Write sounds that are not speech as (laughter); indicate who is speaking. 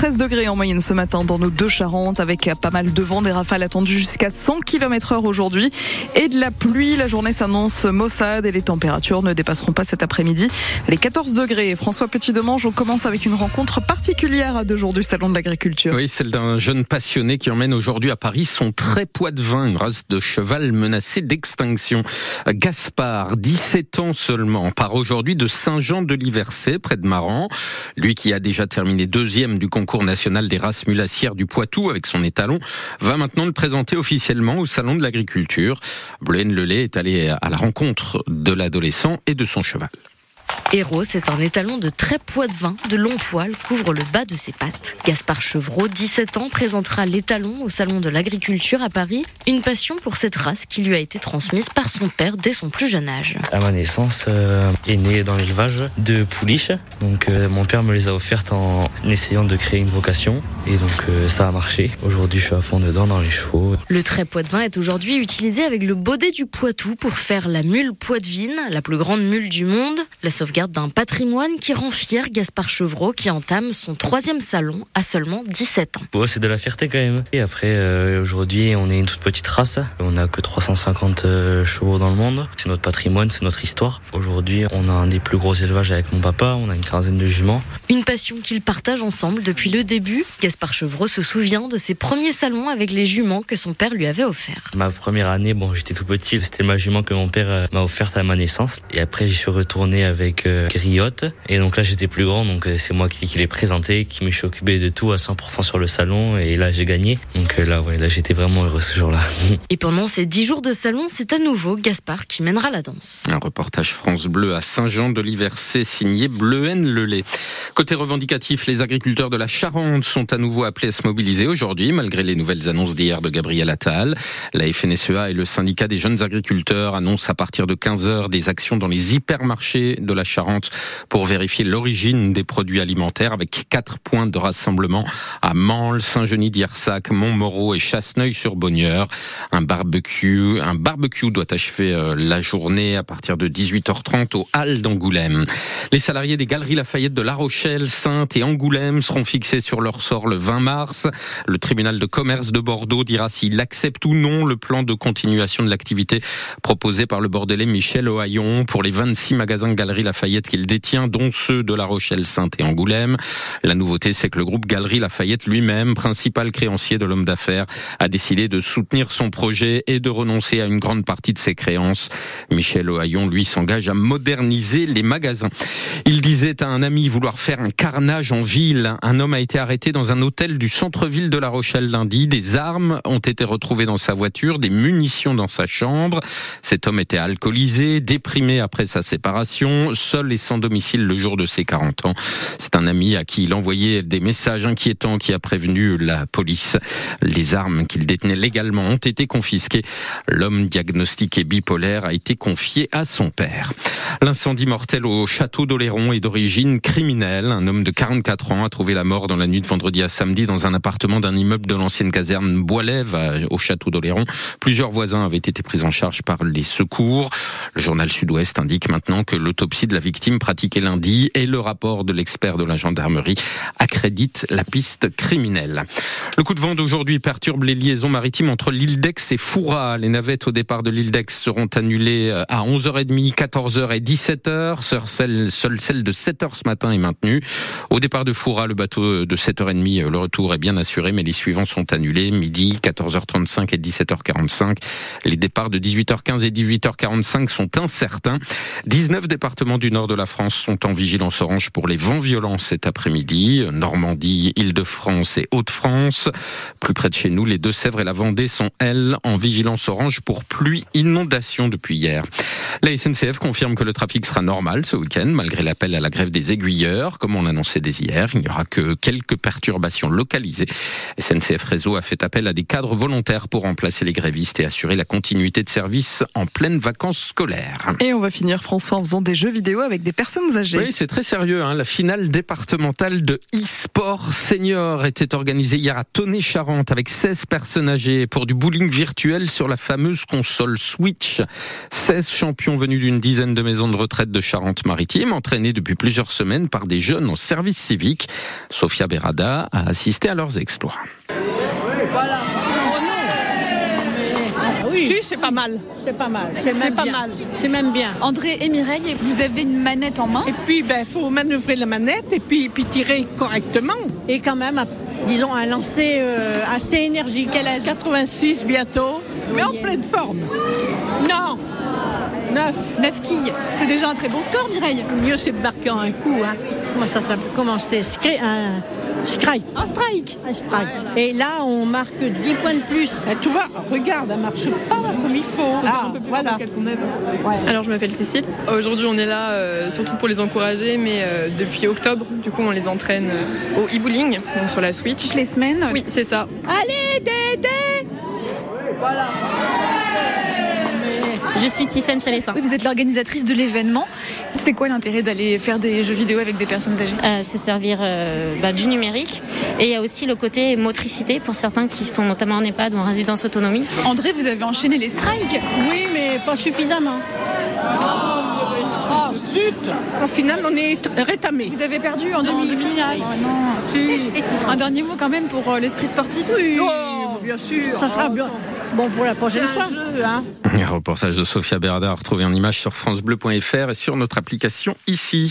Speaker 1: 13 degrés en moyenne ce matin dans nos deux Charentes avec pas mal de vent, des rafales attendues jusqu'à 100 km heure aujourd'hui et de la pluie. La journée s'annonce maussade et les températures ne dépasseront pas cet après-midi les 14 degrés. François Petit-Demange, on commence avec une rencontre particulière à deux du Salon de l'Agriculture.
Speaker 2: Oui, celle d'un jeune passionné qui emmène aujourd'hui à Paris son très poids de vin, une race de cheval menacée d'extinction. Gaspard, 17 ans seulement, part aujourd'hui de Saint-Jean de Liversay, près de Maran. Lui qui a déjà terminé deuxième du concours national des races mulassières du Poitou avec son étalon, va maintenant le présenter officiellement au Salon de l'Agriculture. Blaine Lelay est allé à la rencontre de l'adolescent et de son cheval.
Speaker 3: Héros, c'est un étalon de très poids de vin, de long poil, couvre le bas de ses pattes. Gaspard Chevreau, 17 ans, présentera l'étalon au Salon de l'Agriculture à Paris, une passion pour cette race qui lui a été transmise par son père dès son plus jeune âge.
Speaker 4: À ma naissance, euh, est né dans l'élevage de pouliches. Donc euh, mon père me les a offertes en essayant de créer une vocation et donc euh, ça a marché. Aujourd'hui, je suis à fond dedans dans les chevaux.
Speaker 3: Le trait poids de vin est aujourd'hui utilisé avec le baudet du Poitou pour faire la mule poitevine, la plus grande mule du monde. La sauvegarde d'un patrimoine qui rend fier Gaspard Chevreau qui entame son troisième salon à seulement 17 ans.
Speaker 4: c'est de la fierté quand même. Et après, euh, aujourd'hui, on est une toute petite race. On n'a que 350 euh, chevaux dans le monde. C'est notre patrimoine, c'est notre histoire. Aujourd'hui, on a un des plus gros élevages avec mon papa. On a une quinzaine de juments.
Speaker 3: Une passion qu'ils partagent ensemble depuis le début. Gaspard Chevreau se souvient de ses premiers salons avec les juments que son père lui avait offerts.
Speaker 4: Ma première année, bon, j'étais tout petit. C'était ma jument que mon père euh, m'a offerte à ma naissance. Et après, j'y suis retourné avec Griotte. Et donc là, j'étais plus grand, donc euh, c'est moi qui, qui l'ai présenté, qui me suis occupé de tout à 100% sur le salon. Et là, j'ai gagné. Donc euh, là, ouais, là, j'étais vraiment heureux ce jour-là. (laughs)
Speaker 3: Et pendant ces dix jours de salon, c'est à nouveau Gaspard qui mènera la danse.
Speaker 2: Un reportage France Bleu à Saint-Jean de l'Iversay signé Bleuhen Lelay. Côté revendicatif, les agriculteurs de la Charente sont à nouveau appelés à se mobiliser aujourd'hui, malgré les nouvelles annonces d'hier de Gabriel Attal. La FNSEA et le syndicat des jeunes agriculteurs annoncent à partir de 15 heures des actions dans les hypermarchés de la la Pour vérifier l'origine des produits alimentaires avec quatre points de rassemblement à Mansle, Saint-Genis d'Irsac, Montmoreau et Chasseneuil-sur-Bonnieure. Un barbecue, un barbecue doit achever euh, la journée à partir de 18h30 au Halles d'Angoulême. Les salariés des galeries Lafayette de La Rochelle, Sainte et Angoulême seront fixés sur leur sort le 20 mars. Le tribunal de commerce de Bordeaux dira s'il accepte ou non le plan de continuation de l'activité proposé par le bordelais Michel Ohaillon pour les 26 magasins Galeries Lafayette qu'il détient, dont ceux de La Rochelle, Sainte et Angoulême. La nouveauté, c'est que le groupe Galerie Lafayette lui-même, principal créancier de l'homme d'affaires, a décidé de soutenir son projet et de renoncer à une grande partie de ses créances. Michel Ohaillon, lui, s'engage à moderniser les magasins. Il disait à un ami vouloir faire un carnage en ville. Un homme a été arrêté dans un hôtel du centre-ville de La Rochelle lundi. Des armes ont été retrouvées dans sa voiture, des munitions dans sa chambre. Cet homme était alcoolisé, déprimé après sa séparation et sans domicile le jour de ses 40 ans. C'est un ami à qui il envoyait des messages inquiétants qui a prévenu la police. Les armes qu'il détenait légalement ont été confisquées. L'homme diagnostiqué bipolaire a été confié à son père. L'incendie mortel au château d'Oléron est d'origine criminelle. Un homme de 44 ans a trouvé la mort dans la nuit de vendredi à samedi dans un appartement d'un immeuble de l'ancienne caserne Boislève au château d'Oléron. Plusieurs voisins avaient été pris en charge par les secours. Le journal Sud-Ouest indique maintenant que l'autopsie de la victime pratiquée lundi et le rapport de l'expert de la gendarmerie accrédite la piste criminelle. Le coup de vent d'aujourd'hui perturbe les liaisons maritimes entre l'île d'Aix et Foura. Les navettes au départ de l'île d'Aix seront annulées euh, à 11h30, 14h et 17h. Seule celle de 7h ce matin est maintenue. Au départ de Foura, le bateau de 7h30, le retour est bien assuré, mais les suivants sont annulés. Midi, 14h35 et 17h45. Les départs de 18h15 et 18h45 sont incertains. 19 départements du nord de la France sont en vigilance orange pour les vents violents cet après-midi. Normandie, Île-de-France et Hauts-de-France. Plus près de chez nous, les Deux-Sèvres et la Vendée sont, elles, en vigilance orange pour pluie inondation depuis hier. La SNCF confirme que le trafic sera normal ce week-end, malgré l'appel à la grève des aiguilleurs. Comme on l'annonçait dès hier, il n'y aura que quelques perturbations localisées. SNCF Réseau a fait appel à des cadres volontaires pour remplacer les grévistes et assurer la continuité de service en pleine vacances scolaires.
Speaker 1: Et on va finir, François, en faisant des jeux vidéo avec des personnes âgées.
Speaker 2: Oui, c'est très sérieux. Hein. La finale départementale de e-sport senior était organisée hier à Tonnet-Charente avec 16 personnes âgées pour du bowling virtuel sur la fameuse console Switch. 16 champions venus d'une dizaine de maisons de retraite de Charente-Maritime, entraînés depuis plusieurs semaines par des jeunes en service civique. Sofia Berada a assisté à leurs exploits.
Speaker 5: Voilà.
Speaker 6: Oui, c'est pas mal.
Speaker 5: C'est pas mal.
Speaker 6: C'est
Speaker 5: même
Speaker 6: pas
Speaker 5: bien.
Speaker 6: mal.
Speaker 5: C'est même bien.
Speaker 6: André et Mireille, vous avez une manette en main? Et puis, ben, faut manœuvrer la manette et puis, puis tirer correctement.
Speaker 5: Et quand même, disons, un lancer euh, assez énergique.
Speaker 6: Quel âge?
Speaker 5: 86 bientôt, mais en pleine forme. Non 9.
Speaker 6: 9 quilles. C'est déjà un très bon score, Mireille.
Speaker 5: Mieux, c'est de marquer en un coup. Hein. Comment ça s'appelle Comment c'est? Scri- Un strike.
Speaker 6: Un strike.
Speaker 5: Un strike. Et là, on marque 10 points de plus.
Speaker 6: Eh,
Speaker 5: tu vois, regarde, elle marche pas comme il faut.
Speaker 6: Ah, un peu plus voilà. parce qu'elles sont neuves.
Speaker 7: Alors je m'appelle Cécile. Aujourd'hui on est là euh, surtout pour les encourager, mais euh, depuis octobre, du coup on les entraîne euh, au e-bowling, donc sur la Switch.
Speaker 6: Toutes les semaines.
Speaker 7: Oui, c'est ça.
Speaker 5: Allez, Dédé
Speaker 6: Voilà.
Speaker 8: Je suis Tiffaine Chalessin.
Speaker 6: Oui, vous êtes l'organisatrice de l'événement. C'est quoi l'intérêt d'aller faire des jeux vidéo avec des personnes âgées?
Speaker 8: Euh, se servir euh, bah, du numérique. Et il y a aussi le côté motricité pour certains qui sont notamment en EHPAD ou en résidence autonomie.
Speaker 6: André, vous avez enchaîné les strikes.
Speaker 5: Oui, mais pas suffisamment.
Speaker 6: Oh,
Speaker 5: zut Au final, on est rétamé.
Speaker 6: Vous avez perdu en
Speaker 5: demi-finale.
Speaker 6: Oh non. Un dernier mot quand même pour euh, l'esprit sportif.
Speaker 5: Oui, bien sûr. Ça sera bien. Bon pour la prochaine fois. hein.
Speaker 2: Un (laughs) reportage de Sophia Berda retrouvé en image sur francebleu.fr et sur notre application ici.